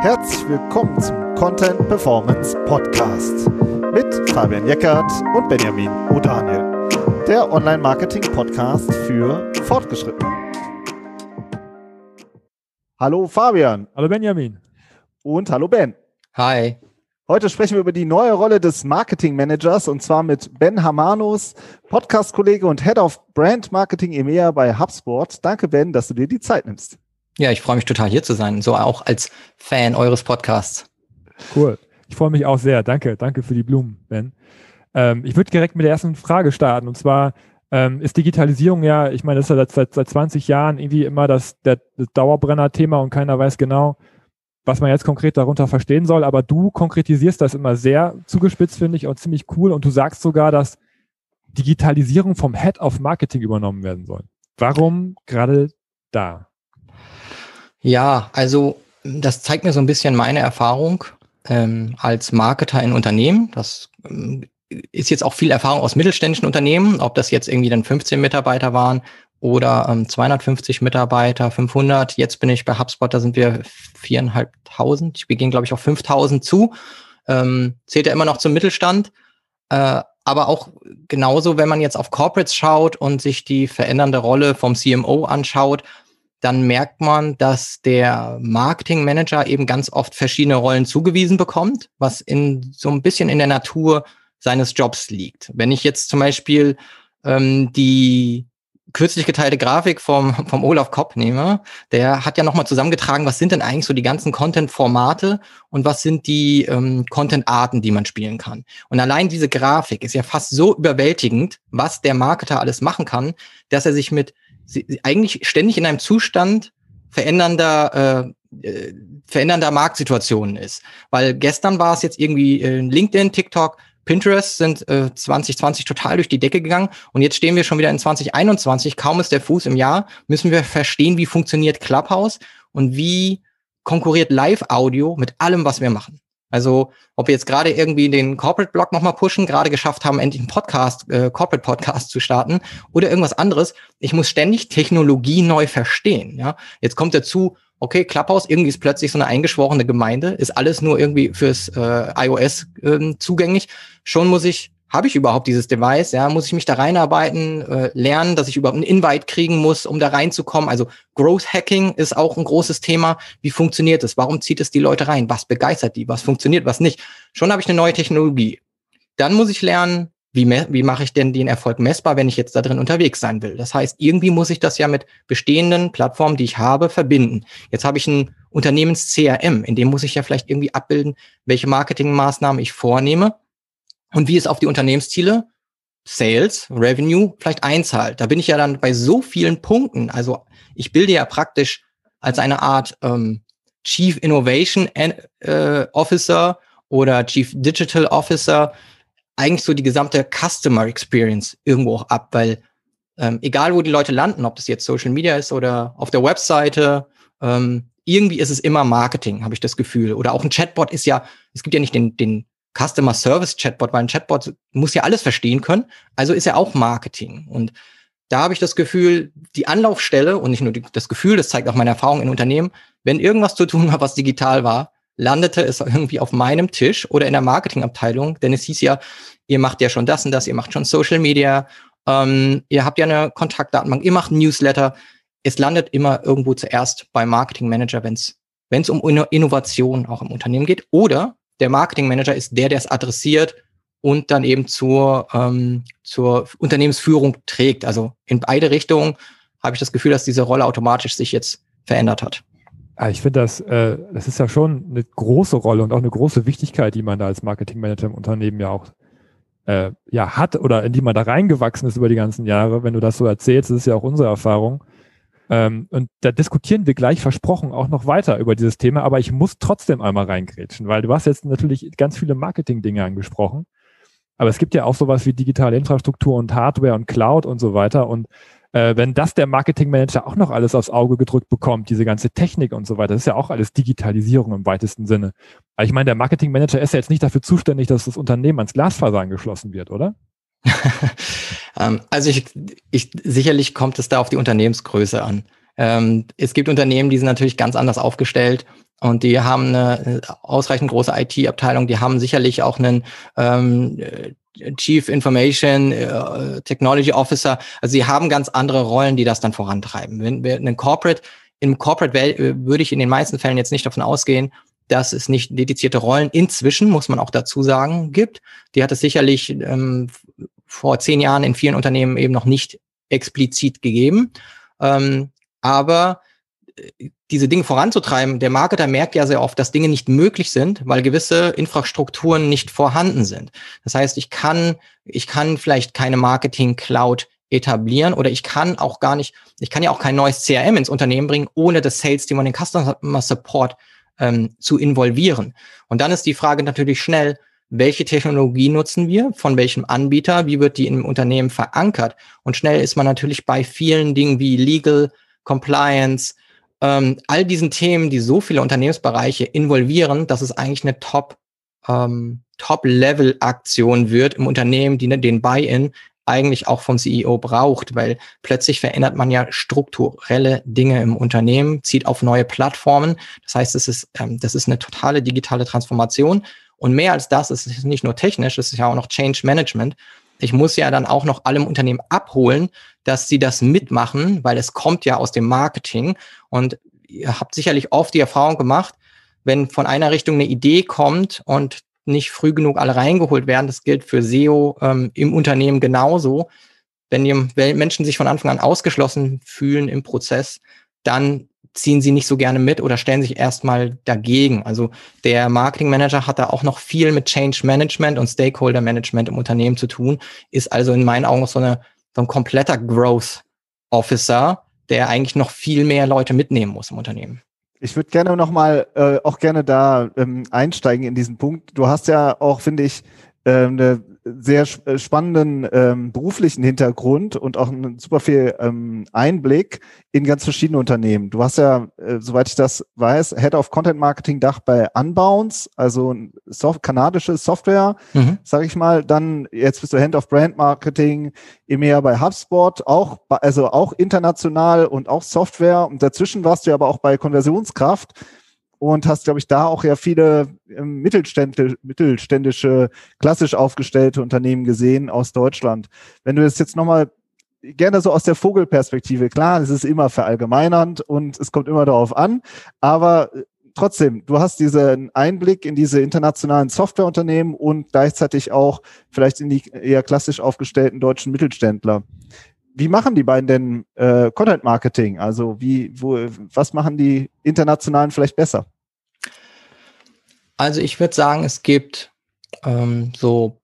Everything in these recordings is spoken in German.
Herzlich willkommen zum Content Performance Podcast mit Fabian Jeckert und Benjamin O'Daniel, der Online-Marketing-Podcast für Fortgeschrittene. Hallo Fabian. Hallo Benjamin. Und hallo Ben. Hi. Heute sprechen wir über die neue Rolle des Marketing Managers und zwar mit Ben Hamanus, Podcast-Kollege und Head of Brand Marketing EMEA bei HubSpot. Danke Ben, dass du dir die Zeit nimmst. Ja, ich freue mich total hier zu sein, so auch als Fan eures Podcasts. Cool. Ich freue mich auch sehr. Danke, danke für die Blumen, Ben. Ähm, ich würde direkt mit der ersten Frage starten und zwar ähm, ist Digitalisierung ja, ich meine, das ist ja seit, seit, seit 20 Jahren irgendwie immer das, der, das Dauerbrenner-Thema und keiner weiß genau, was man jetzt konkret darunter verstehen soll, aber du konkretisierst das immer sehr zugespitzt, finde ich, und ziemlich cool und du sagst sogar, dass Digitalisierung vom Head of Marketing übernommen werden soll. Warum gerade da? Ja, also das zeigt mir so ein bisschen meine Erfahrung ähm, als Marketer in Unternehmen. Das ähm, ist jetzt auch viel Erfahrung aus mittelständischen Unternehmen, ob das jetzt irgendwie dann 15 Mitarbeiter waren oder ähm, 250 Mitarbeiter, 500. Jetzt bin ich bei HubSpot, da sind wir viereinhalbtausend. Wir gehen, glaube ich, auf 5000 zu. Ähm, zählt ja immer noch zum Mittelstand. Äh, aber auch genauso, wenn man jetzt auf Corporates schaut und sich die verändernde Rolle vom CMO anschaut, dann merkt man, dass der Marketing Manager eben ganz oft verschiedene Rollen zugewiesen bekommt, was in so ein bisschen in der Natur seines Jobs liegt. Wenn ich jetzt zum Beispiel ähm, die kürzlich geteilte Grafik vom, vom Olaf Kopp nehme, der hat ja nochmal zusammengetragen, was sind denn eigentlich so die ganzen Content-Formate und was sind die ähm, Content-Arten, die man spielen kann. Und allein diese Grafik ist ja fast so überwältigend, was der Marketer alles machen kann, dass er sich mit eigentlich ständig in einem Zustand verändernder, äh, äh, verändernder Marktsituationen ist. Weil gestern war es jetzt irgendwie äh, LinkedIn, TikTok, Pinterest sind äh, 2020 total durch die Decke gegangen und jetzt stehen wir schon wieder in 2021. Kaum ist der Fuß im Jahr, müssen wir verstehen, wie funktioniert Clubhouse und wie konkurriert Live-Audio mit allem, was wir machen. Also ob wir jetzt gerade irgendwie den Corporate-Blog nochmal pushen, gerade geschafft haben, endlich einen Podcast, äh, Corporate-Podcast zu starten oder irgendwas anderes. Ich muss ständig Technologie neu verstehen. Ja, Jetzt kommt dazu, okay, Clubhouse, irgendwie ist plötzlich so eine eingeschworene Gemeinde, ist alles nur irgendwie fürs äh, iOS äh, zugänglich. Schon muss ich habe ich überhaupt dieses Device? Ja, muss ich mich da reinarbeiten, äh, lernen, dass ich überhaupt einen Invite kriegen muss, um da reinzukommen? Also Growth Hacking ist auch ein großes Thema. Wie funktioniert es? Warum zieht es die Leute rein? Was begeistert die? Was funktioniert? Was nicht? Schon habe ich eine neue Technologie. Dann muss ich lernen, wie, wie mache ich denn den Erfolg messbar, wenn ich jetzt da drin unterwegs sein will? Das heißt, irgendwie muss ich das ja mit bestehenden Plattformen, die ich habe, verbinden. Jetzt habe ich ein Unternehmens-CRM, in dem muss ich ja vielleicht irgendwie abbilden, welche Marketingmaßnahmen ich vornehme und wie es auf die Unternehmensziele Sales, Revenue vielleicht einzahlt. Da bin ich ja dann bei so vielen Punkten. Also ich bilde ja praktisch als eine Art ähm, Chief Innovation äh, Officer oder Chief Digital Officer eigentlich so die gesamte Customer Experience irgendwo auch ab, weil ähm, egal wo die Leute landen, ob das jetzt Social Media ist oder auf der Webseite, ähm, irgendwie ist es immer Marketing, habe ich das Gefühl. Oder auch ein Chatbot ist ja, es gibt ja nicht den, den Customer Service Chatbot, weil ein Chatbot muss ja alles verstehen können, also ist er auch Marketing. Und da habe ich das Gefühl, die Anlaufstelle und nicht nur die, das Gefühl, das zeigt auch meine Erfahrung in Unternehmen, wenn irgendwas zu tun war, was digital war, landete es irgendwie auf meinem Tisch oder in der Marketingabteilung, denn es hieß ja, ihr macht ja schon das und das, ihr macht schon Social Media, ähm, ihr habt ja eine Kontaktdatenbank, ihr macht Newsletter. Es landet immer irgendwo zuerst beim Marketing Manager, wenn es wenn es um Innovation auch im Unternehmen geht. Oder der Marketing Manager ist der, der es adressiert und dann eben zur, ähm, zur Unternehmensführung trägt. Also in beide Richtungen habe ich das Gefühl, dass diese Rolle automatisch sich jetzt verändert hat. Ah, ich finde, das, äh, das ist ja schon eine große Rolle und auch eine große Wichtigkeit, die man da als Marketingmanager im Unternehmen ja auch äh, ja, hat oder in die man da reingewachsen ist über die ganzen Jahre. Wenn du das so erzählst, das ist ja auch unsere Erfahrung. Ähm, und da diskutieren wir gleich versprochen auch noch weiter über dieses Thema, aber ich muss trotzdem einmal reingrätschen, weil du hast jetzt natürlich ganz viele Marketing-Dinge angesprochen. Aber es gibt ja auch sowas wie digitale Infrastruktur und Hardware und Cloud und so weiter. Und äh, wenn das der Marketingmanager auch noch alles aufs Auge gedrückt bekommt, diese ganze Technik und so weiter, das ist ja auch alles Digitalisierung im weitesten Sinne. Aber ich meine, der Marketingmanager ist ja jetzt nicht dafür zuständig, dass das Unternehmen ans Glasfaser angeschlossen wird, oder? Ähm, also ich, ich, sicherlich kommt es da auf die Unternehmensgröße an. Ähm, es gibt Unternehmen, die sind natürlich ganz anders aufgestellt und die haben eine ausreichend große IT-Abteilung, die haben sicherlich auch einen ähm, Chief Information äh, Technology Officer. Also sie haben ganz andere Rollen, die das dann vorantreiben. Wenn wir einen Corporate, im Corporate Welt äh, würde ich in den meisten Fällen jetzt nicht davon ausgehen, dass es nicht dedizierte Rollen inzwischen, muss man auch dazu sagen, gibt. Die hat es sicherlich ähm, vor zehn Jahren in vielen Unternehmen eben noch nicht explizit gegeben. Ähm, aber äh, diese Dinge voranzutreiben, der Marketer merkt ja sehr oft, dass Dinge nicht möglich sind, weil gewisse Infrastrukturen nicht vorhanden sind. Das heißt, ich kann, ich kann vielleicht keine Marketing Cloud etablieren oder ich kann auch gar nicht, ich kann ja auch kein neues CRM ins Unternehmen bringen, ohne das Sales Team und den Customer Support ähm, zu involvieren. Und dann ist die Frage natürlich schnell, welche Technologie nutzen wir, von welchem Anbieter, wie wird die im Unternehmen verankert. Und schnell ist man natürlich bei vielen Dingen wie Legal, Compliance, ähm, all diesen Themen, die so viele Unternehmensbereiche involvieren, dass es eigentlich eine Top, ähm, Top-Level-Aktion wird im Unternehmen, die den Buy-in eigentlich auch vom CEO braucht, weil plötzlich verändert man ja strukturelle Dinge im Unternehmen, zieht auf neue Plattformen. Das heißt, es ist, ähm, das ist eine totale digitale Transformation. Und mehr als das, es ist nicht nur technisch, es ist ja auch noch Change Management. Ich muss ja dann auch noch allem Unternehmen abholen, dass sie das mitmachen, weil es kommt ja aus dem Marketing. Und ihr habt sicherlich oft die Erfahrung gemacht, wenn von einer Richtung eine Idee kommt und nicht früh genug alle reingeholt werden. Das gilt für SEO ähm, im Unternehmen genauso. Wenn die Menschen sich von Anfang an ausgeschlossen fühlen im Prozess, dann ziehen sie nicht so gerne mit oder stellen sich erstmal dagegen. Also der Marketing Manager hat da auch noch viel mit Change Management und Stakeholder Management im Unternehmen zu tun, ist also in meinen Augen so, eine, so ein kompletter Growth Officer, der eigentlich noch viel mehr Leute mitnehmen muss im Unternehmen. Ich würde gerne nochmal äh, auch gerne da ähm, einsteigen in diesen Punkt. Du hast ja auch, finde ich, äh, eine sehr äh, spannenden ähm, beruflichen Hintergrund und auch einen super viel ähm, Einblick in ganz verschiedene Unternehmen. Du hast ja, äh, soweit ich das weiß, Head of Content Marketing Dach bei Unbounce, also Soft kanadische Software, mhm. sage ich mal. Dann jetzt bist du Head of Brand Marketing EMEA bei HubSpot, auch also auch international und auch Software. Und dazwischen warst du aber auch bei Konversionskraft und hast, glaube ich, da auch ja viele ähm, mittelständische, klassisch aufgestellte Unternehmen gesehen aus Deutschland. Wenn du das jetzt nochmal gerne so aus der Vogelperspektive, klar, es ist immer verallgemeinernd und es kommt immer darauf an, aber äh, trotzdem, du hast diesen Einblick in diese internationalen Softwareunternehmen und gleichzeitig auch vielleicht in die eher klassisch aufgestellten deutschen Mittelständler wie machen die beiden denn äh, Content Marketing? Also wie, wo, was machen die internationalen vielleicht besser? Also ich würde sagen, es gibt ähm, so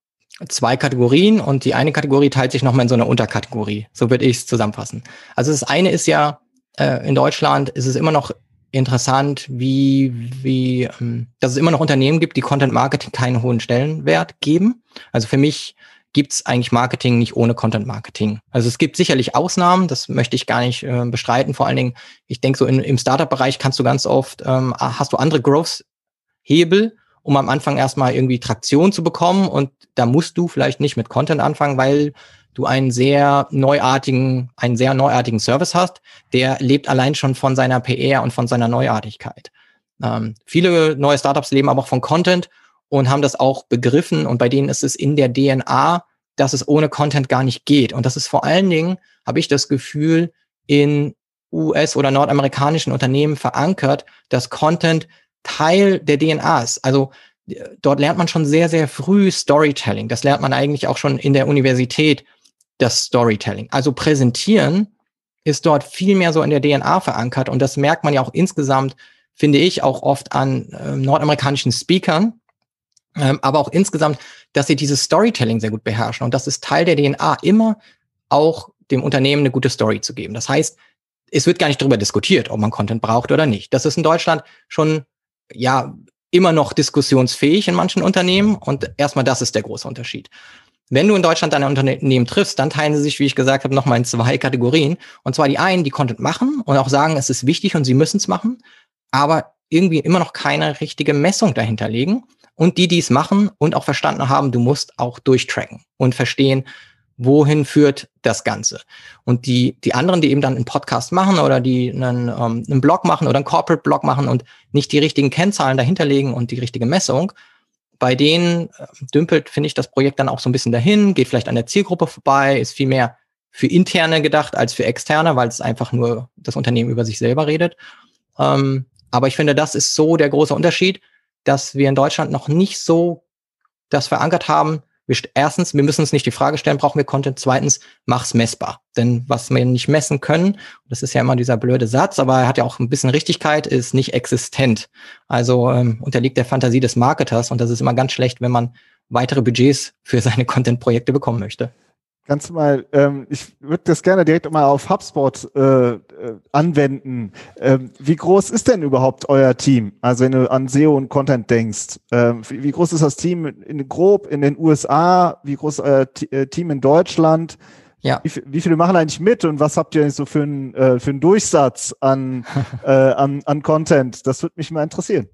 zwei Kategorien und die eine Kategorie teilt sich nochmal in so eine Unterkategorie. So würde ich es zusammenfassen. Also das eine ist ja, äh, in Deutschland ist es immer noch interessant, wie, wie, ähm, dass es immer noch Unternehmen gibt, die Content Marketing keinen hohen Stellenwert geben. Also für mich gibt es eigentlich Marketing nicht ohne Content Marketing. Also es gibt sicherlich Ausnahmen, das möchte ich gar nicht äh, bestreiten. Vor allen Dingen, ich denke so in, im Startup-Bereich kannst du ganz oft, ähm, hast du andere Growth-Hebel, um am Anfang erstmal irgendwie Traktion zu bekommen und da musst du vielleicht nicht mit Content anfangen, weil du einen sehr neuartigen, einen sehr neuartigen Service hast, der lebt allein schon von seiner PR und von seiner Neuartigkeit. Ähm, viele neue Startups leben aber auch von Content und haben das auch begriffen und bei denen ist es in der DNA, dass es ohne Content gar nicht geht. Und das ist vor allen Dingen, habe ich das Gefühl, in US- oder nordamerikanischen Unternehmen verankert, dass Content Teil der DNA ist. Also dort lernt man schon sehr, sehr früh Storytelling. Das lernt man eigentlich auch schon in der Universität, das Storytelling. Also präsentieren ist dort viel mehr so in der DNA verankert. Und das merkt man ja auch insgesamt, finde ich, auch oft an äh, nordamerikanischen Speakern, aber auch insgesamt, dass sie dieses Storytelling sehr gut beherrschen. Und das ist Teil der DNA, immer auch dem Unternehmen eine gute Story zu geben. Das heißt, es wird gar nicht darüber diskutiert, ob man Content braucht oder nicht. Das ist in Deutschland schon, ja, immer noch diskussionsfähig in manchen Unternehmen. Und erstmal das ist der große Unterschied. Wenn du in Deutschland deine Unternehmen triffst, dann teilen sie sich, wie ich gesagt habe, nochmal in zwei Kategorien. Und zwar die einen, die Content machen und auch sagen, es ist wichtig und sie müssen es machen, aber irgendwie immer noch keine richtige Messung dahinter legen und die, die es machen und auch verstanden haben, du musst auch durchtracken und verstehen, wohin führt das Ganze? Und die, die anderen, die eben dann einen Podcast machen oder die einen, ähm, einen Blog machen oder einen Corporate-Blog machen und nicht die richtigen Kennzahlen dahinterlegen und die richtige Messung, bei denen äh, dümpelt, finde ich, das Projekt dann auch so ein bisschen dahin, geht vielleicht an der Zielgruppe vorbei, ist viel mehr für interne gedacht als für externe, weil es einfach nur das Unternehmen über sich selber redet. Ähm, aber ich finde, das ist so der große Unterschied, dass wir in Deutschland noch nicht so das verankert haben, wir, erstens, wir müssen uns nicht die Frage stellen, brauchen wir Content? Zweitens, mach's messbar. Denn was wir nicht messen können, das ist ja immer dieser blöde Satz, aber er hat ja auch ein bisschen Richtigkeit, ist nicht existent. Also ähm, unterliegt der Fantasie des Marketers und das ist immer ganz schlecht, wenn man weitere Budgets für seine Content-Projekte bekommen möchte. Kannst du mal, ähm, ich würde das gerne direkt mal auf HubSpot äh, äh, anwenden. Ähm, wie groß ist denn überhaupt euer Team? Also wenn du an SEO und Content denkst, ähm, wie, wie, groß ist das Team in, grob in den USA? Wie groß ist euer T äh, Team in Deutschland? Ja. Wie, wie, viele machen eigentlich mit und was habt ihr so für einen äh, für einen Durchsatz an, äh, an, an Content? Das würde mich mal interessieren.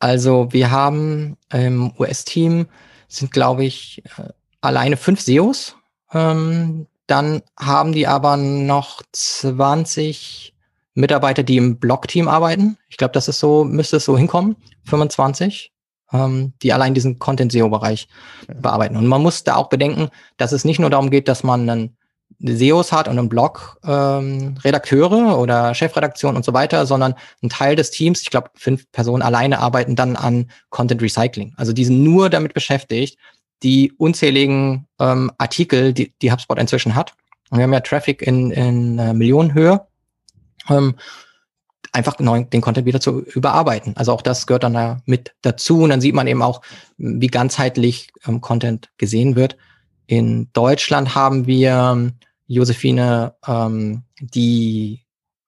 Also wir haben im US-Team sind, glaube ich, äh, alleine fünf SEOs ähm, dann haben die aber noch 20 Mitarbeiter, die im Blog-Team arbeiten. Ich glaube, das ist so, müsste es so hinkommen. 25, ähm, die allein diesen Content-SEO-Bereich ja. bearbeiten. Und man muss da auch bedenken, dass es nicht nur darum geht, dass man einen SEOs hat und einen Blog ähm, Redakteure oder Chefredaktion und so weiter, sondern ein Teil des Teams, ich glaube, fünf Personen alleine arbeiten dann an Content Recycling. Also die sind nur damit beschäftigt, die unzähligen ähm, Artikel, die, die HubSpot inzwischen hat. Und wir haben ja Traffic in, in äh, Millionenhöhe. Ähm, einfach neu den Content wieder zu überarbeiten. Also auch das gehört dann da mit dazu. Und dann sieht man eben auch, wie ganzheitlich ähm, Content gesehen wird. In Deutschland haben wir ähm, Josephine, ähm, die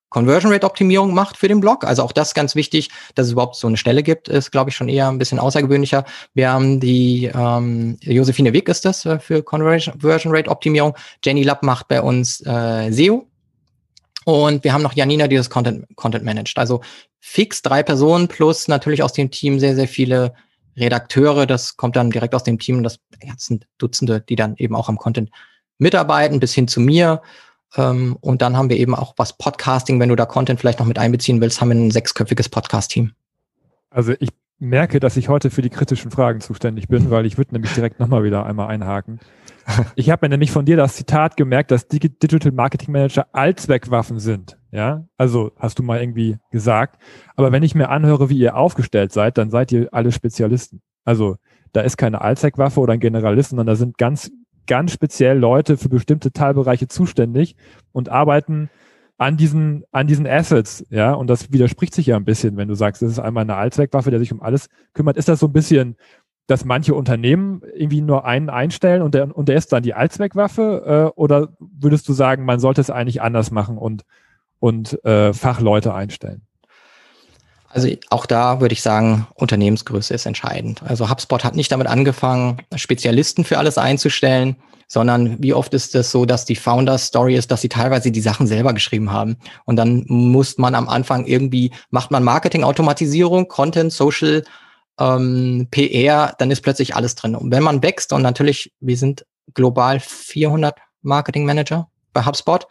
Conversion Rate Optimierung macht für den Blog. Also auch das ganz wichtig, dass es überhaupt so eine Stelle gibt, ist, glaube ich, schon eher ein bisschen außergewöhnlicher. Wir haben die ähm, Josephine Wick ist das äh, für Conversion Rate Optimierung. Jenny Lapp macht bei uns äh, SEO. Und wir haben noch Janina, die das Content, Content managt. Also fix drei Personen plus natürlich aus dem Team sehr, sehr viele Redakteure. Das kommt dann direkt aus dem Team. Das sind Dutzende, die dann eben auch am Content mitarbeiten, bis hin zu mir. Ähm, und dann haben wir eben auch was Podcasting, wenn du da Content vielleicht noch mit einbeziehen willst, haben wir ein sechsköpfiges Podcast-Team. Also ich merke, dass ich heute für die kritischen Fragen zuständig bin, weil ich würde nämlich direkt nochmal wieder einmal einhaken. Ich habe mir nämlich von dir das Zitat gemerkt, dass Digital Marketing Manager Allzweckwaffen sind. Ja, also hast du mal irgendwie gesagt. Aber wenn ich mir anhöre, wie ihr aufgestellt seid, dann seid ihr alle Spezialisten. Also da ist keine Allzweckwaffe oder ein Generalist, sondern da sind ganz ganz speziell Leute für bestimmte Teilbereiche zuständig und arbeiten an diesen, an diesen Assets, ja, und das widerspricht sich ja ein bisschen, wenn du sagst, das ist einmal eine Allzweckwaffe, der sich um alles kümmert. Ist das so ein bisschen, dass manche Unternehmen irgendwie nur einen einstellen und der, und der ist dann die Allzweckwaffe, äh, oder würdest du sagen, man sollte es eigentlich anders machen und, und äh, Fachleute einstellen? Also auch da würde ich sagen, Unternehmensgröße ist entscheidend. Also HubSpot hat nicht damit angefangen, Spezialisten für alles einzustellen, sondern wie oft ist es so, dass die Founder-Story ist, dass sie teilweise die Sachen selber geschrieben haben. Und dann muss man am Anfang irgendwie, macht man Marketing-Automatisierung, Content, Social, ähm, PR, dann ist plötzlich alles drin. Und wenn man wächst, und natürlich, wir sind global 400 Marketing-Manager bei HubSpot,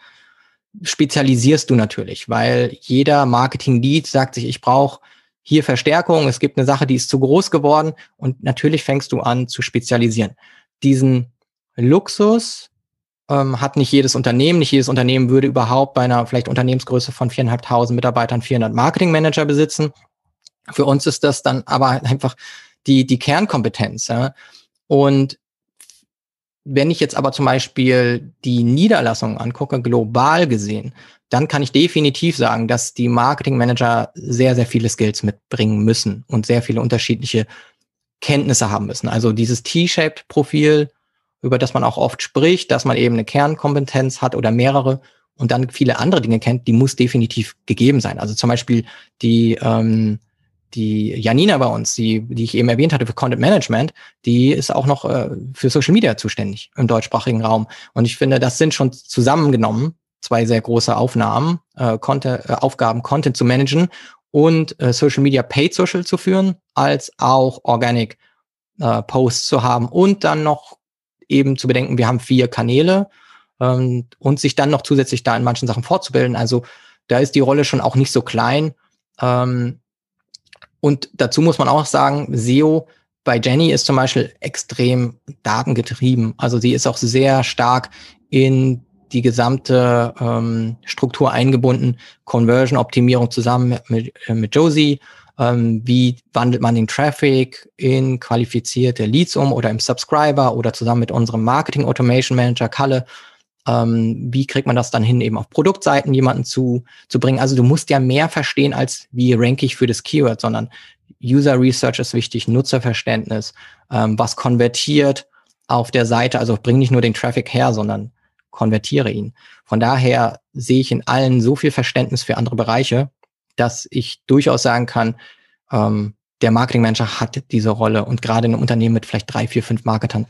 spezialisierst du natürlich, weil jeder Marketing-Lead sagt sich, ich brauche hier Verstärkung, es gibt eine Sache, die ist zu groß geworden und natürlich fängst du an zu spezialisieren. Diesen Luxus ähm, hat nicht jedes Unternehmen, nicht jedes Unternehmen würde überhaupt bei einer vielleicht Unternehmensgröße von viereinhalbtausend Mitarbeitern 400 Marketing-Manager besitzen. Für uns ist das dann aber einfach die, die Kernkompetenz. Ja? Und wenn ich jetzt aber zum Beispiel die Niederlassungen angucke, global gesehen, dann kann ich definitiv sagen, dass die Marketingmanager sehr, sehr viele Skills mitbringen müssen und sehr viele unterschiedliche Kenntnisse haben müssen. Also dieses T-Shaped-Profil, über das man auch oft spricht, dass man eben eine Kernkompetenz hat oder mehrere und dann viele andere Dinge kennt, die muss definitiv gegeben sein. Also zum Beispiel die ähm, die Janina bei uns, die, die ich eben erwähnt hatte für Content Management, die ist auch noch äh, für Social Media zuständig im deutschsprachigen Raum. Und ich finde, das sind schon zusammengenommen zwei sehr große Aufnahmen, äh, Content, äh, Aufgaben, Content zu managen und äh, Social Media Paid Social zu führen, als auch Organic äh, Posts zu haben und dann noch eben zu bedenken, wir haben vier Kanäle ähm, und sich dann noch zusätzlich da in manchen Sachen fortzubilden. Also da ist die Rolle schon auch nicht so klein. Ähm, und dazu muss man auch sagen, SEO bei Jenny ist zum Beispiel extrem datengetrieben. Also sie ist auch sehr stark in die gesamte ähm, Struktur eingebunden, Conversion-Optimierung zusammen mit, mit Josie. Ähm, wie wandelt man den Traffic in qualifizierte Leads um oder im Subscriber oder zusammen mit unserem Marketing Automation Manager Kalle? Ähm, wie kriegt man das dann hin, eben auf Produktseiten jemanden zu, zu bringen? Also du musst ja mehr verstehen als wie rank ich für das Keyword, sondern User Research ist wichtig, Nutzerverständnis, ähm, was konvertiert auf der Seite. Also bring nicht nur den Traffic her, sondern konvertiere ihn. Von daher sehe ich in allen so viel Verständnis für andere Bereiche, dass ich durchaus sagen kann, ähm, der Marketingmanager hat diese Rolle und gerade in einem Unternehmen mit vielleicht drei, vier, fünf Marketern,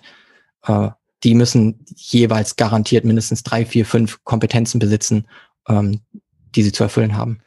äh, die müssen jeweils garantiert mindestens drei, vier, fünf Kompetenzen besitzen, ähm, die sie zu erfüllen haben.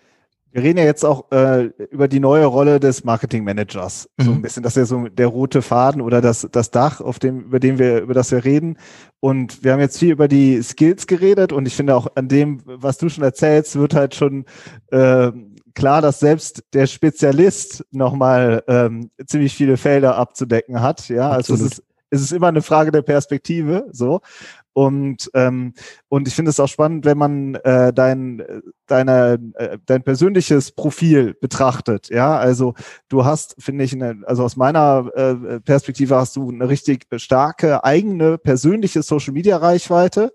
Wir reden ja jetzt auch äh, über die neue Rolle des Marketing Managers. Mhm. So ein bisschen, das ist ja so der rote Faden oder das, das Dach, auf dem, über dem wir, über das wir reden. Und wir haben jetzt viel über die Skills geredet und ich finde auch an dem, was du schon erzählst, wird halt schon äh, klar, dass selbst der Spezialist nochmal ähm, ziemlich viele Felder abzudecken hat. Ja, Absolut. also es ist, es ist immer eine Frage der Perspektive. So. Und, ähm, und ich finde es auch spannend, wenn man äh, dein, deine, äh, dein persönliches Profil betrachtet. Ja, also du hast, finde ich, eine, also aus meiner äh, Perspektive hast du eine richtig starke eigene persönliche Social Media Reichweite.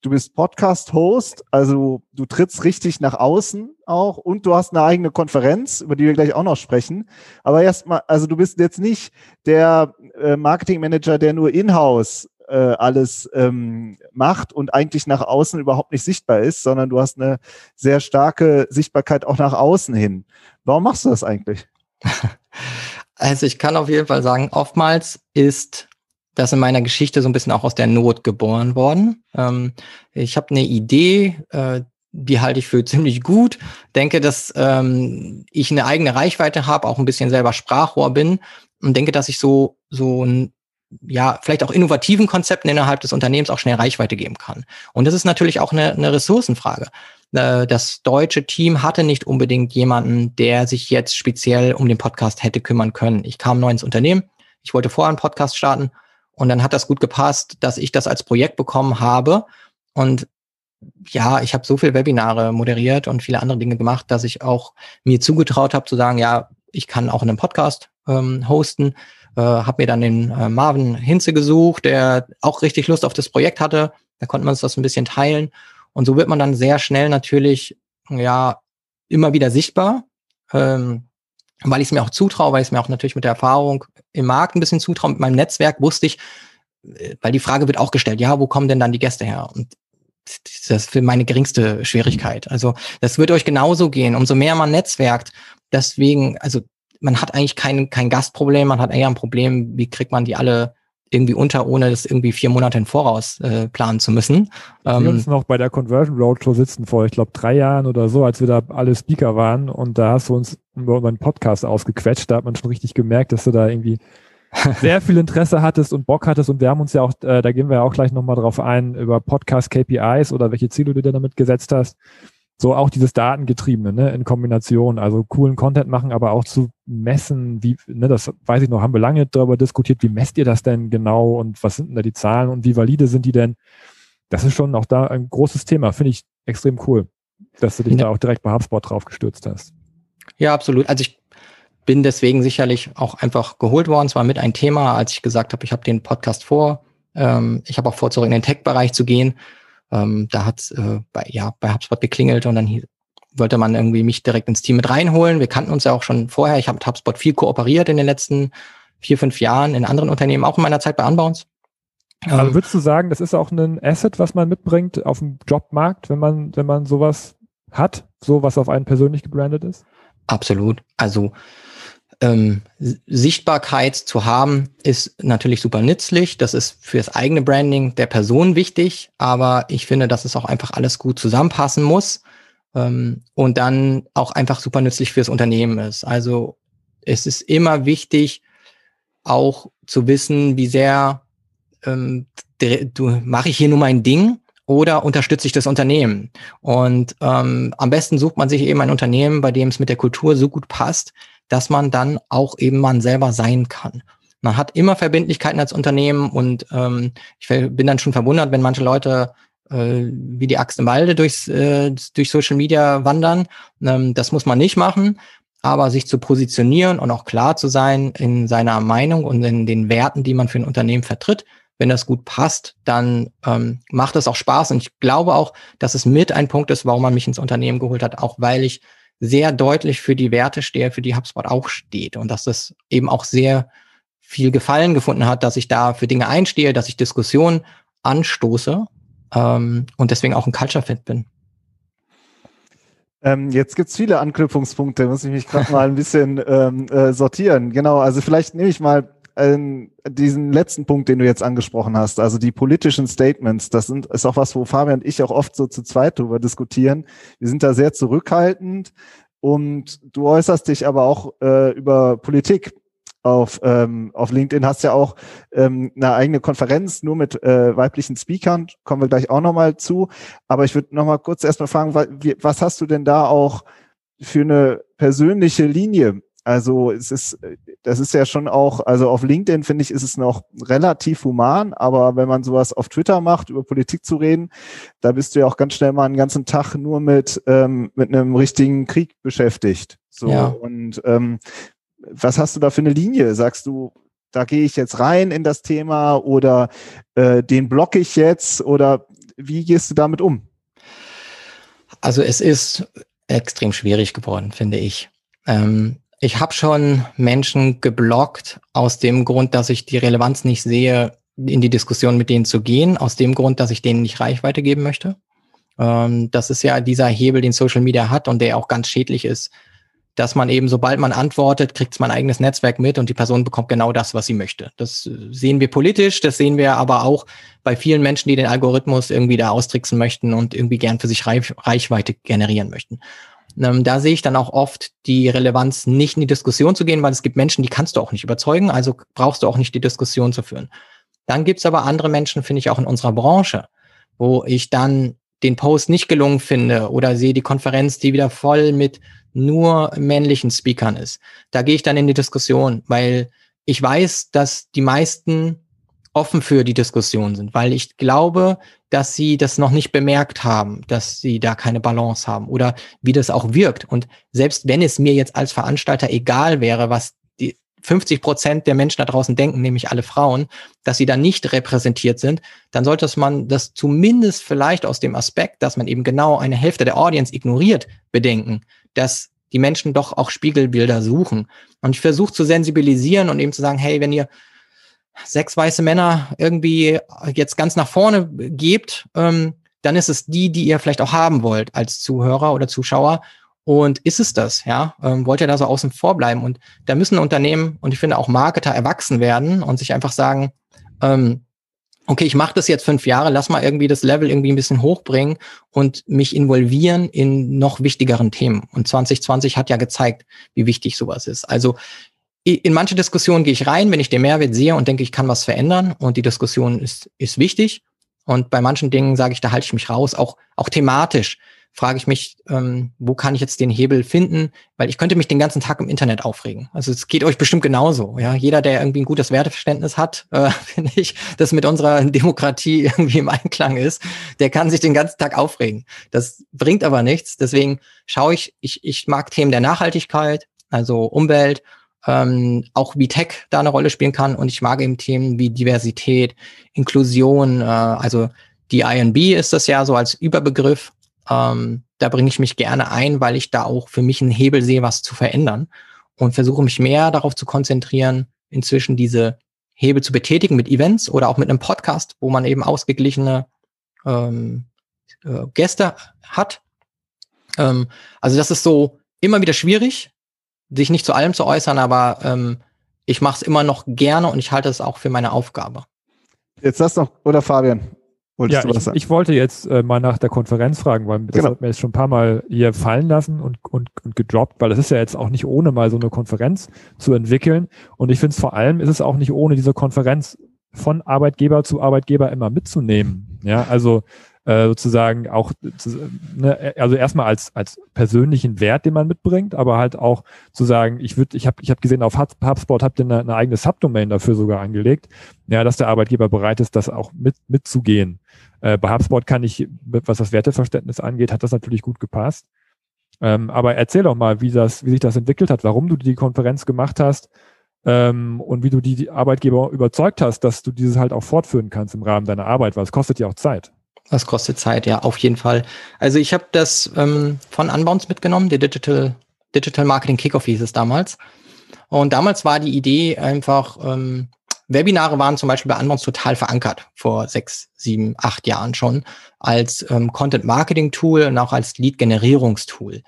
Du bist Podcast-Host, also du trittst richtig nach außen auch und du hast eine eigene Konferenz, über die wir gleich auch noch sprechen. Aber erstmal, also du bist jetzt nicht der äh, Marketing-Manager, der nur in-house äh, alles ähm, macht und eigentlich nach außen überhaupt nicht sichtbar ist, sondern du hast eine sehr starke Sichtbarkeit auch nach außen hin. Warum machst du das eigentlich? Also ich kann auf jeden Fall sagen, oftmals ist das in meiner Geschichte so ein bisschen auch aus der Not geboren worden. Ähm, ich habe eine Idee, äh, die halte ich für ziemlich gut. Denke, dass ähm, ich eine eigene Reichweite habe, auch ein bisschen selber Sprachrohr bin und denke, dass ich so so ein ja, vielleicht auch innovativen Konzepten innerhalb des Unternehmens auch schnell Reichweite geben kann. Und das ist natürlich auch eine, eine Ressourcenfrage. Äh, das deutsche Team hatte nicht unbedingt jemanden, der sich jetzt speziell um den Podcast hätte kümmern können. Ich kam neu ins Unternehmen, ich wollte vorher einen Podcast starten und dann hat das gut gepasst, dass ich das als Projekt bekommen habe. Und ja, ich habe so viele Webinare moderiert und viele andere Dinge gemacht, dass ich auch mir zugetraut habe zu sagen, ja, ich kann auch einen Podcast ähm, hosten äh, habe mir dann den äh, Marvin Hinze gesucht, der auch richtig Lust auf das Projekt hatte. Da konnte man uns das ein bisschen teilen. Und so wird man dann sehr schnell natürlich, ja, immer wieder sichtbar, ähm, weil ich es mir auch zutraue, weil ich es mir auch natürlich mit der Erfahrung im Markt ein bisschen zutraue. Mit meinem Netzwerk wusste ich, äh, weil die Frage wird auch gestellt, ja, wo kommen denn dann die Gäste her? Und das ist für meine geringste Schwierigkeit. Also das wird euch genauso gehen. Umso mehr man netzwerkt, deswegen, also man hat eigentlich kein, kein Gastproblem, man hat eher ein Problem, wie kriegt man die alle irgendwie unter, ohne das irgendwie vier Monate im Voraus äh, planen zu müssen. Wir ähm, uns noch bei der Conversion Roadshow sitzen vor, ich glaube, drei Jahren oder so, als wir da alle Speaker waren. Und da hast du uns über unseren Podcast ausgequetscht, da hat man schon richtig gemerkt, dass du da irgendwie sehr viel Interesse hattest und Bock hattest. Und wir haben uns ja auch, äh, da gehen wir ja auch gleich nochmal drauf ein, über Podcast KPIs oder welche Ziele du dir damit gesetzt hast so auch dieses Datengetriebene, ne, in Kombination, also coolen Content machen, aber auch zu messen, wie, ne, das weiß ich noch, haben wir lange darüber diskutiert, wie messt ihr das denn genau und was sind denn da die Zahlen und wie valide sind die denn? Das ist schon auch da ein großes Thema, finde ich extrem cool, dass du dich ja. da auch direkt bei HubSpot drauf gestürzt hast. Ja, absolut. Also ich bin deswegen sicherlich auch einfach geholt worden. Es war mit ein Thema, als ich gesagt habe, ich habe den Podcast vor. Ähm, ich habe auch vor, zurück in den Tech-Bereich zu gehen ähm, da hat äh, bei, ja, bei HubSpot geklingelt und dann hier, wollte man irgendwie mich direkt ins Team mit reinholen. Wir kannten uns ja auch schon vorher. Ich habe mit HubSpot viel kooperiert in den letzten vier, fünf Jahren in anderen Unternehmen, auch in meiner Zeit bei Unbounce. Aber ähm, würdest du sagen, das ist auch ein Asset, was man mitbringt auf dem Jobmarkt, wenn man, wenn man sowas hat, so was auf einen persönlich gebrandet ist? Absolut. Also ähm, Sichtbarkeit zu haben, ist natürlich super nützlich. Das ist für das eigene Branding der Person wichtig, aber ich finde, dass es auch einfach alles gut zusammenpassen muss ähm, und dann auch einfach super nützlich fürs Unternehmen ist. Also es ist immer wichtig, auch zu wissen, wie sehr ähm, du mache ich hier nur mein Ding oder unterstütze ich das Unternehmen? Und ähm, am besten sucht man sich eben ein Unternehmen, bei dem es mit der Kultur so gut passt, dass man dann auch eben man selber sein kann. Man hat immer Verbindlichkeiten als Unternehmen und ähm, ich bin dann schon verwundert, wenn manche Leute äh, wie die Axt im Walde durchs, äh, durch Social Media wandern. Ähm, das muss man nicht machen, aber sich zu positionieren und auch klar zu sein in seiner Meinung und in den Werten, die man für ein Unternehmen vertritt, wenn das gut passt, dann ähm, macht es auch Spaß. Und ich glaube auch, dass es mit ein Punkt ist, warum man mich ins Unternehmen geholt hat, auch weil ich sehr deutlich für die Werte stehe, für die HubSpot auch steht. Und dass das eben auch sehr viel Gefallen gefunden hat, dass ich da für Dinge einstehe, dass ich Diskussionen anstoße ähm, und deswegen auch ein Culture Fit bin. Ähm, jetzt gibt's viele Anknüpfungspunkte, muss ich mich gerade mal ein bisschen ähm, äh, sortieren. Genau, also vielleicht nehme ich mal ähm, diesen letzten Punkt, den du jetzt angesprochen hast, also die politischen Statements, das sind, ist auch was, wo Fabian und ich auch oft so zu zweit drüber diskutieren. Wir sind da sehr zurückhaltend und du äußerst dich aber auch äh, über Politik auf, ähm, auf LinkedIn hast ja auch ähm, eine eigene Konferenz nur mit äh, weiblichen Speakern, kommen wir gleich auch nochmal zu. Aber ich würde nochmal kurz erstmal fragen, was hast du denn da auch für eine persönliche Linie? Also es ist, das ist ja schon auch, also auf LinkedIn finde ich, ist es noch relativ human, aber wenn man sowas auf Twitter macht, über Politik zu reden, da bist du ja auch ganz schnell mal einen ganzen Tag nur mit, ähm, mit einem richtigen Krieg beschäftigt. So ja. und ähm, was hast du da für eine Linie? Sagst du, da gehe ich jetzt rein in das Thema oder äh, den blocke ich jetzt oder wie gehst du damit um? Also es ist extrem schwierig geworden, finde ich. Ähm, ich habe schon Menschen geblockt aus dem Grund, dass ich die Relevanz nicht sehe, in die Diskussion mit denen zu gehen, aus dem Grund, dass ich denen nicht Reichweite geben möchte. Ähm, das ist ja dieser Hebel, den Social Media hat und der auch ganz schädlich ist, dass man eben, sobald man antwortet, kriegt es mein eigenes Netzwerk mit und die Person bekommt genau das, was sie möchte. Das sehen wir politisch, das sehen wir aber auch bei vielen Menschen, die den Algorithmus irgendwie da austricksen möchten und irgendwie gern für sich Reichweite generieren möchten. Ähm, da sehe ich dann auch oft die Relevanz, nicht in die Diskussion zu gehen, weil es gibt Menschen, die kannst du auch nicht überzeugen, also brauchst du auch nicht die Diskussion zu führen. Dann gibt's aber andere Menschen, finde ich, auch in unserer Branche, wo ich dann den Post nicht gelungen finde oder sehe die Konferenz, die wieder voll mit nur männlichen Speakern ist. Da gehe ich dann in die Diskussion, weil ich weiß, dass die meisten offen für die Diskussion sind, weil ich glaube, dass sie das noch nicht bemerkt haben, dass sie da keine Balance haben oder wie das auch wirkt. Und selbst wenn es mir jetzt als Veranstalter egal wäre, was die 50 Prozent der Menschen da draußen denken, nämlich alle Frauen, dass sie da nicht repräsentiert sind, dann sollte man das zumindest vielleicht aus dem Aspekt, dass man eben genau eine Hälfte der Audience ignoriert, bedenken, dass die Menschen doch auch Spiegelbilder suchen. Und ich versuche zu sensibilisieren und eben zu sagen, hey, wenn ihr sechs weiße Männer irgendwie jetzt ganz nach vorne gebt, ähm, dann ist es die, die ihr vielleicht auch haben wollt als Zuhörer oder Zuschauer. Und ist es das, ja? Ähm, wollt ihr da so außen vor bleiben? Und da müssen Unternehmen und ich finde auch Marketer erwachsen werden und sich einfach sagen, ähm, okay, ich mache das jetzt fünf Jahre, lass mal irgendwie das Level irgendwie ein bisschen hochbringen und mich involvieren in noch wichtigeren Themen. Und 2020 hat ja gezeigt, wie wichtig sowas ist. Also in manche Diskussionen gehe ich rein, wenn ich den Mehrwert sehe und denke, ich kann was verändern und die Diskussion ist, ist wichtig. Und bei manchen Dingen sage ich, da halte ich mich raus, auch, auch thematisch frage ich mich, ähm, wo kann ich jetzt den Hebel finden? Weil ich könnte mich den ganzen Tag im Internet aufregen. Also es geht euch bestimmt genauso. Ja, jeder, der irgendwie ein gutes Werteverständnis hat, äh, finde ich, das mit unserer Demokratie irgendwie im Einklang ist, der kann sich den ganzen Tag aufregen. Das bringt aber nichts. Deswegen schaue ich, ich, ich mag Themen der Nachhaltigkeit, also Umwelt ähm, auch wie Tech da eine Rolle spielen kann. Und ich mag eben Themen wie Diversität, Inklusion, äh, also die INB ist das ja so als Überbegriff. Ähm, da bringe ich mich gerne ein, weil ich da auch für mich einen Hebel sehe, was zu verändern und versuche mich mehr darauf zu konzentrieren, inzwischen diese Hebel zu betätigen mit Events oder auch mit einem Podcast, wo man eben ausgeglichene ähm, äh, Gäste hat. Ähm, also das ist so immer wieder schwierig, sich nicht zu allem zu äußern, aber ähm, ich mache es immer noch gerne und ich halte es auch für meine Aufgabe. Jetzt das noch, oder Fabian? Wolltest ja, ich, ich, wollte jetzt äh, mal nach der Konferenz fragen, weil das genau. hat mir jetzt schon ein paar Mal hier fallen lassen und, und, und gedroppt, weil es ist ja jetzt auch nicht ohne mal so eine Konferenz zu entwickeln. Und ich finde es vor allem ist es auch nicht ohne diese Konferenz von Arbeitgeber zu Arbeitgeber immer mitzunehmen. Ja, also äh, sozusagen auch, ne, also erstmal als, als persönlichen Wert, den man mitbringt, aber halt auch zu sagen, ich würde, ich habe ich hab gesehen, auf HubSpot habt ihr eine, eine eigene Subdomain dafür sogar angelegt, ja, dass der Arbeitgeber bereit ist, das auch mit, mitzugehen. Äh, bei HubSpot kann ich, was das Werteverständnis angeht, hat das natürlich gut gepasst. Ähm, aber erzähl doch mal, wie das, wie sich das entwickelt hat, warum du die Konferenz gemacht hast ähm, und wie du die Arbeitgeber überzeugt hast, dass du dieses halt auch fortführen kannst im Rahmen deiner Arbeit, weil es kostet ja auch Zeit. Das kostet Zeit, ja, auf jeden Fall. Also ich habe das ähm, von Unbounce mitgenommen, der Digital, Digital Marketing Kickoff hieß es damals. Und damals war die Idee einfach, ähm, Webinare waren zum Beispiel bei Unbounce total verankert, vor sechs, sieben, acht Jahren schon, als ähm, Content-Marketing-Tool und auch als Lead-Generierungstool.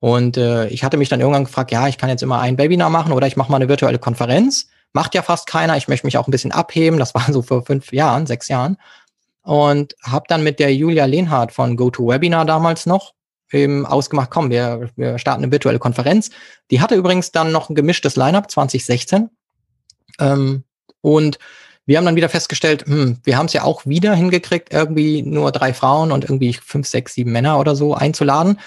Und äh, ich hatte mich dann irgendwann gefragt, ja, ich kann jetzt immer ein Webinar machen oder ich mache mal eine virtuelle Konferenz. Macht ja fast keiner. Ich möchte mich auch ein bisschen abheben. Das war so vor fünf Jahren, sechs Jahren und habe dann mit der Julia Lehnhardt von GoToWebinar damals noch eben ausgemacht, komm, wir, wir starten eine virtuelle Konferenz. Die hatte übrigens dann noch ein gemischtes Lineup 2016. Ähm, und wir haben dann wieder festgestellt, hm, wir haben es ja auch wieder hingekriegt, irgendwie nur drei Frauen und irgendwie fünf, sechs, sieben Männer oder so einzuladen.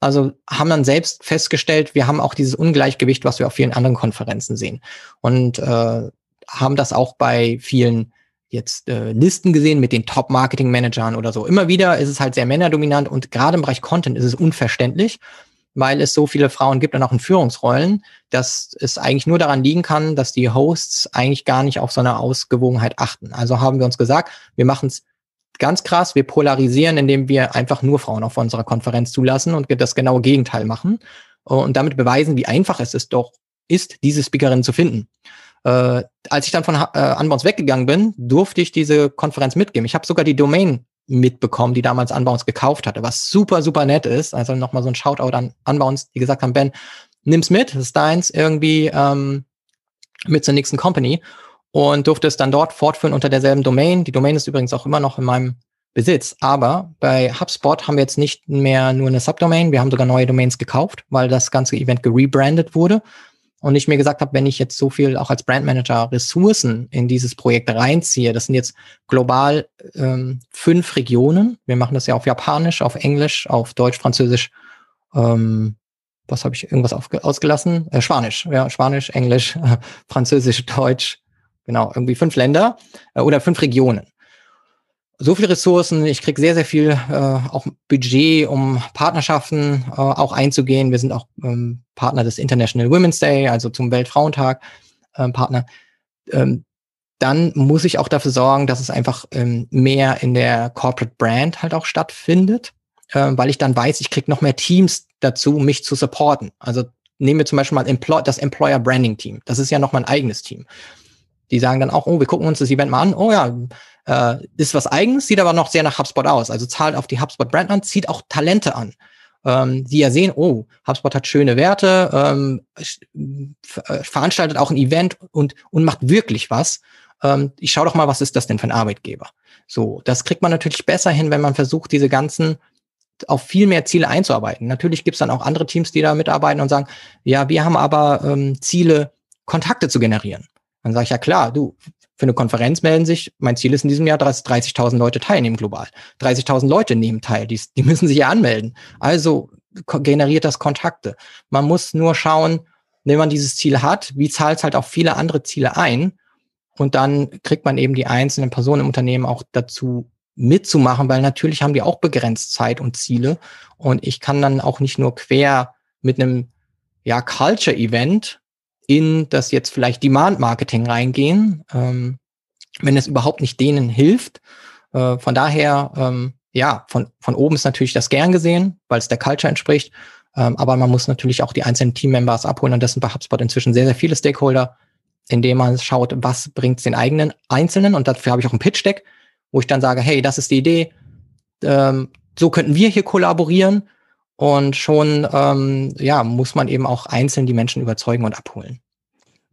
Also haben dann selbst festgestellt, wir haben auch dieses Ungleichgewicht, was wir auf vielen anderen Konferenzen sehen. Und äh, haben das auch bei vielen jetzt äh, Listen gesehen mit den Top-Marketing-Managern oder so. Immer wieder ist es halt sehr männerdominant und gerade im Bereich Content ist es unverständlich, weil es so viele Frauen gibt und auch in Führungsrollen, dass es eigentlich nur daran liegen kann, dass die Hosts eigentlich gar nicht auf so eine Ausgewogenheit achten. Also haben wir uns gesagt, wir machen es ganz krass, wir polarisieren, indem wir einfach nur Frauen auf unserer Konferenz zulassen und das genaue Gegenteil machen und damit beweisen, wie einfach es ist doch ist, diese Speakerin zu finden. Äh, als ich dann von äh, Unbounce weggegangen bin, durfte ich diese Konferenz mitgeben. Ich habe sogar die Domain mitbekommen, die damals Unbounce gekauft hatte, was super, super nett ist. Also nochmal so ein Shoutout an Unbounce, die gesagt haben, Ben, nimm's mit, das ist deins, irgendwie ähm, mit zur nächsten Company und durfte es dann dort fortführen unter derselben Domain. Die Domain ist übrigens auch immer noch in meinem Besitz. Aber bei HubSpot haben wir jetzt nicht mehr nur eine Subdomain, wir haben sogar neue Domains gekauft, weil das ganze Event gerebrandet wurde. Und ich mir gesagt habe, wenn ich jetzt so viel auch als Brandmanager Ressourcen in dieses Projekt reinziehe, das sind jetzt global ähm, fünf Regionen. Wir machen das ja auf Japanisch, auf Englisch, auf Deutsch, Französisch. Ähm, was habe ich irgendwas ausgelassen? Äh, Spanisch, ja, Spanisch, Englisch, äh, Französisch, Deutsch. Genau, irgendwie fünf Länder äh, oder fünf Regionen so viel Ressourcen, ich kriege sehr, sehr viel äh, auch Budget, um Partnerschaften äh, auch einzugehen. Wir sind auch ähm, Partner des International Women's Day, also zum Weltfrauentag ähm, Partner. Ähm, dann muss ich auch dafür sorgen, dass es einfach ähm, mehr in der Corporate Brand halt auch stattfindet, äh, weil ich dann weiß, ich kriege noch mehr Teams dazu, mich zu supporten. Also nehmen wir zum Beispiel mal Employ das Employer Branding Team. Das ist ja noch mein eigenes Team. Die sagen dann auch, oh, wir gucken uns das Event mal an. Oh ja, äh, ist was eigenes, sieht aber noch sehr nach HubSpot aus. Also zahlt auf die HubSpot Brand an, zieht auch Talente an. Ähm, die ja sehen, oh, HubSpot hat schöne Werte, ähm, äh, veranstaltet auch ein Event und, und macht wirklich was. Ähm, ich schaue doch mal, was ist das denn für ein Arbeitgeber? So, das kriegt man natürlich besser hin, wenn man versucht, diese ganzen auf viel mehr Ziele einzuarbeiten. Natürlich gibt's dann auch andere Teams, die da mitarbeiten und sagen, ja, wir haben aber ähm, Ziele, Kontakte zu generieren. Dann sage ich, ja klar, du, für eine Konferenz melden sich, mein Ziel ist in diesem Jahr, dass 30.000 Leute teilnehmen global. 30.000 Leute nehmen teil, die, die müssen sich ja anmelden. Also generiert das Kontakte. Man muss nur schauen, wenn man dieses Ziel hat, wie zahlt es halt auf viele andere Ziele ein? Und dann kriegt man eben die einzelnen Personen im Unternehmen auch dazu mitzumachen, weil natürlich haben die auch begrenzt Zeit und Ziele. Und ich kann dann auch nicht nur quer mit einem ja, Culture-Event in das jetzt vielleicht Demand-Marketing reingehen, ähm, wenn es überhaupt nicht denen hilft. Äh, von daher, ähm, ja, von, von oben ist natürlich das gern gesehen, weil es der Culture entspricht. Ähm, aber man muss natürlich auch die einzelnen Team-Members abholen und das sind bei HubSpot inzwischen sehr, sehr viele Stakeholder, indem man schaut, was bringt es den eigenen Einzelnen und dafür habe ich auch ein Pitch-Deck, wo ich dann sage, hey, das ist die Idee, ähm, so könnten wir hier kollaborieren und schon, ähm, ja, muss man eben auch einzeln die Menschen überzeugen und abholen.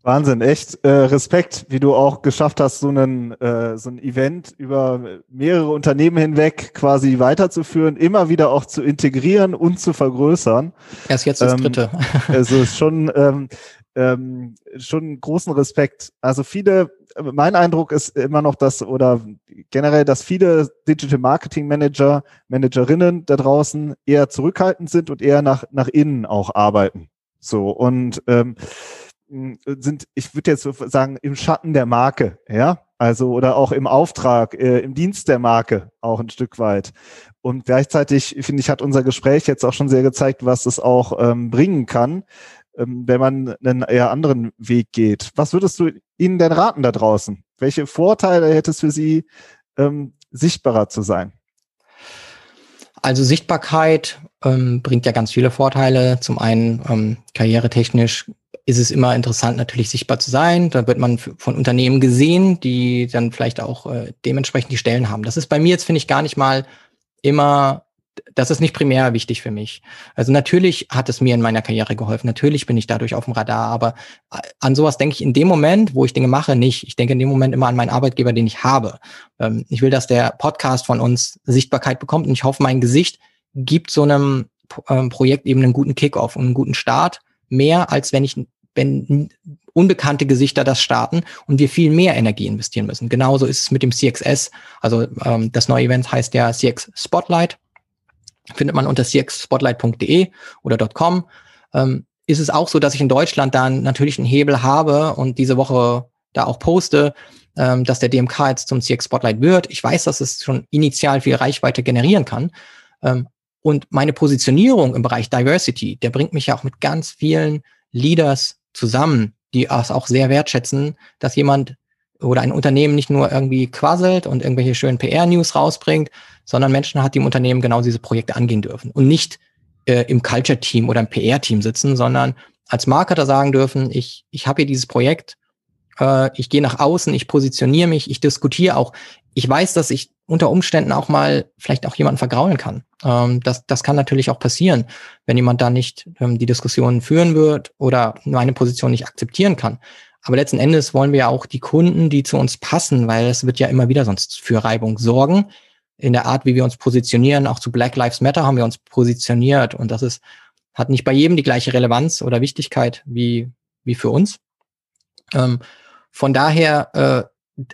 Wahnsinn, echt äh, Respekt, wie du auch geschafft hast, so, einen, äh, so ein Event über mehrere Unternehmen hinweg quasi weiterzuführen, immer wieder auch zu integrieren und zu vergrößern. Erst jetzt das ähm, dritte. Also ist schon, ähm, ähm, schon großen Respekt. Also viele, mein Eindruck ist immer noch, dass oder generell, dass viele Digital Marketing Manager, Managerinnen da draußen eher zurückhaltend sind und eher nach, nach innen auch arbeiten. So und ähm, sind, ich würde jetzt sagen, im Schatten der Marke, ja, also oder auch im Auftrag, äh, im Dienst der Marke auch ein Stück weit. Und gleichzeitig finde ich, hat unser Gespräch jetzt auch schon sehr gezeigt, was es auch ähm, bringen kann, wenn man einen eher anderen Weg geht. Was würdest du ihnen denn raten da draußen? Welche Vorteile hätte es für sie, ähm, sichtbarer zu sein? Also Sichtbarkeit ähm, bringt ja ganz viele Vorteile. Zum einen ähm, karrieretechnisch ist es immer interessant, natürlich sichtbar zu sein. Da wird man von Unternehmen gesehen, die dann vielleicht auch äh, dementsprechend die Stellen haben. Das ist bei mir jetzt, finde ich, gar nicht mal immer, das ist nicht primär wichtig für mich. Also natürlich hat es mir in meiner Karriere geholfen. Natürlich bin ich dadurch auf dem Radar, aber äh, an sowas denke ich in dem Moment, wo ich Dinge mache, nicht. Ich denke in dem Moment immer an meinen Arbeitgeber, den ich habe. Ähm, ich will, dass der Podcast von uns Sichtbarkeit bekommt und ich hoffe, mein Gesicht gibt so einem ähm, Projekt eben einen guten Kickoff und einen guten Start mehr, als wenn ich, wenn unbekannte Gesichter das starten und wir viel mehr Energie investieren müssen. Genauso ist es mit dem CXS. Also ähm, das neue Event heißt ja CX Spotlight. Findet man unter cxspotlight.de oder .com. Ähm, ist es auch so, dass ich in Deutschland dann natürlich einen Hebel habe und diese Woche da auch poste, ähm, dass der DMK jetzt zum CX Spotlight wird. Ich weiß, dass es schon initial viel Reichweite generieren kann. Ähm, und meine Positionierung im Bereich Diversity, der bringt mich ja auch mit ganz vielen Leaders zusammen, die es auch sehr wertschätzen, dass jemand oder ein Unternehmen nicht nur irgendwie quasselt und irgendwelche schönen PR-News rausbringt, sondern Menschen hat, die im Unternehmen genau diese Projekte angehen dürfen und nicht äh, im Culture-Team oder im PR-Team sitzen, sondern als Marketer sagen dürfen, ich, ich habe hier dieses Projekt, äh, ich gehe nach außen, ich positioniere mich, ich diskutiere auch. Ich weiß, dass ich unter Umständen auch mal vielleicht auch jemanden vergraulen kann. Ähm, das, das kann natürlich auch passieren, wenn jemand da nicht ähm, die Diskussion führen wird oder meine Position nicht akzeptieren kann. Aber letzten Endes wollen wir ja auch die Kunden, die zu uns passen, weil es wird ja immer wieder sonst für Reibung sorgen. In der Art, wie wir uns positionieren, auch zu Black Lives Matter haben wir uns positioniert und das ist, hat nicht bei jedem die gleiche Relevanz oder Wichtigkeit wie, wie für uns. Ähm, von daher äh,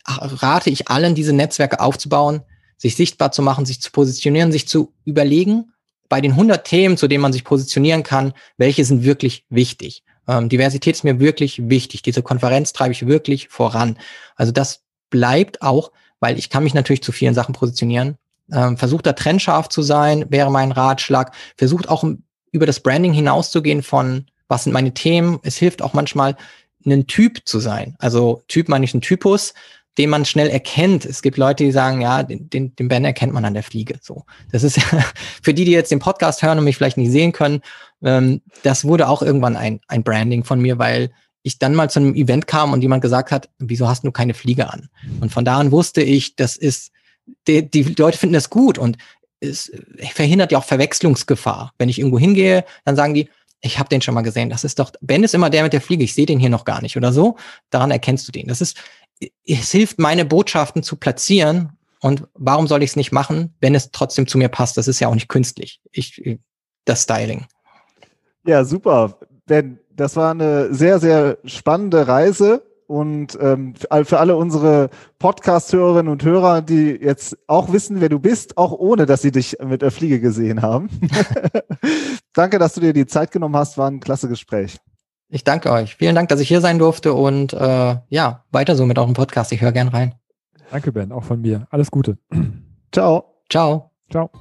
rate ich allen, diese Netzwerke aufzubauen, sich sichtbar zu machen, sich zu positionieren, sich zu überlegen, bei den 100 Themen, zu denen man sich positionieren kann, welche sind wirklich wichtig. Ähm, Diversität ist mir wirklich wichtig. Diese Konferenz treibe ich wirklich voran. Also das bleibt auch, weil ich kann mich natürlich zu vielen Sachen positionieren. Ähm, versucht da trennscharf zu sein, wäre mein Ratschlag. Versucht auch über das Branding hinauszugehen von, was sind meine Themen. Es hilft auch manchmal, ein Typ zu sein. Also Typ meine ich ein Typus, den man schnell erkennt. Es gibt Leute, die sagen, ja, den, den, den Ben erkennt man an der Fliege. So, das ist für die, die jetzt den Podcast hören und mich vielleicht nicht sehen können. Ähm, das wurde auch irgendwann ein, ein Branding von mir, weil ich dann mal zu einem Event kam und jemand gesagt hat, wieso hast du keine Fliege an? Und von da an wusste ich, das ist, die, die Leute finden das gut und es verhindert ja auch Verwechslungsgefahr. Wenn ich irgendwo hingehe, dann sagen die, ich habe den schon mal gesehen. Das ist doch, Ben ist immer der mit der Fliege, ich sehe den hier noch gar nicht oder so. Daran erkennst du den. Das ist, es hilft, meine Botschaften zu platzieren. Und warum soll ich es nicht machen, wenn es trotzdem zu mir passt? Das ist ja auch nicht künstlich. Ich, das Styling. Ja, super. Ben, das war eine sehr, sehr spannende Reise. Und ähm, für alle unsere Podcast-Hörerinnen und Hörer, die jetzt auch wissen, wer du bist, auch ohne, dass sie dich mit der Fliege gesehen haben. danke, dass du dir die Zeit genommen hast. War ein klasse Gespräch. Ich danke euch. Vielen Dank, dass ich hier sein durfte und äh, ja, weiter so mit eurem Podcast. Ich höre gern rein. Danke, Ben, auch von mir. Alles Gute. Ciao. Ciao. Ciao.